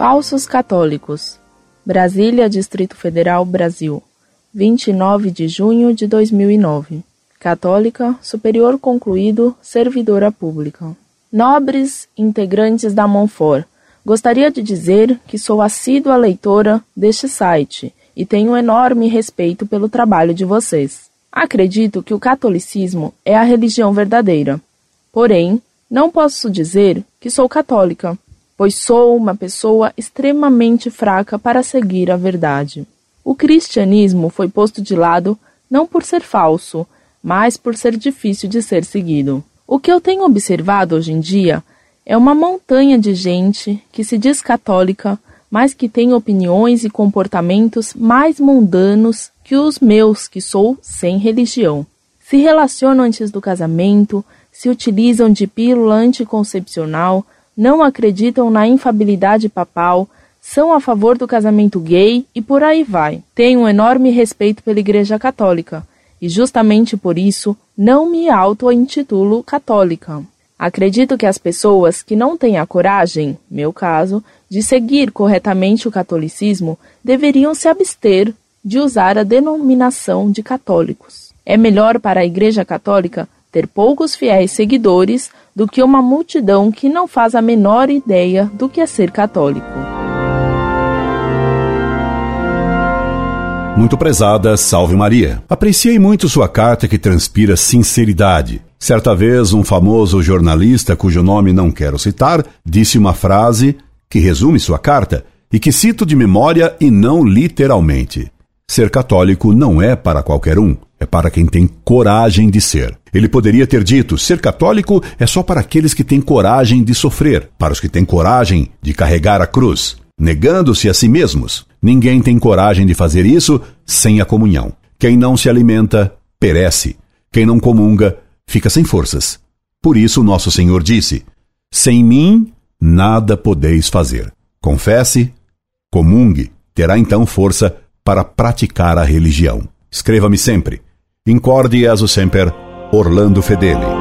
Falsos católicos. Brasília, Distrito Federal, Brasil. 29 de junho de 2009. Católica, superior concluído, servidora pública. Nobres integrantes da Monfort, gostaria de dizer que sou assídua leitora deste site e tenho enorme respeito pelo trabalho de vocês. Acredito que o catolicismo é a religião verdadeira. Porém, não posso dizer que sou católica, pois sou uma pessoa extremamente fraca para seguir a verdade. O cristianismo foi posto de lado não por ser falso, mas por ser difícil de ser seguido. O que eu tenho observado hoje em dia é uma montanha de gente que se diz católica, mas que tem opiniões e comportamentos mais mundanos que os meus, que sou sem religião. Se relacionam antes do casamento, se utilizam de pílula anticoncepcional, não acreditam na infabilidade papal, são a favor do casamento gay e por aí vai. Tenho um enorme respeito pela Igreja Católica e justamente por isso não me auto-intitulo católica. Acredito que as pessoas que não têm a coragem, meu caso, de seguir corretamente o catolicismo deveriam se abster de usar a denominação de católicos. É melhor para a Igreja Católica ter poucos fiéis seguidores do que uma multidão que não faz a menor ideia do que é ser católico. Muito prezada, salve Maria. Apreciei muito sua carta que transpira sinceridade. Certa vez, um famoso jornalista, cujo nome não quero citar, disse uma frase que resume sua carta e que cito de memória e não literalmente. Ser católico não é para qualquer um, é para quem tem coragem de ser. Ele poderia ter dito: ser católico é só para aqueles que têm coragem de sofrer, para os que têm coragem de carregar a cruz, negando-se a si mesmos. Ninguém tem coragem de fazer isso sem a comunhão. Quem não se alimenta, perece. Quem não comunga, fica sem forças. Por isso, nosso Senhor disse: Sem mim, nada podeis fazer. Confesse, comungue, terá então força para praticar a religião. Escreva-me sempre. Incorde aso semper, Orlando Fedeli.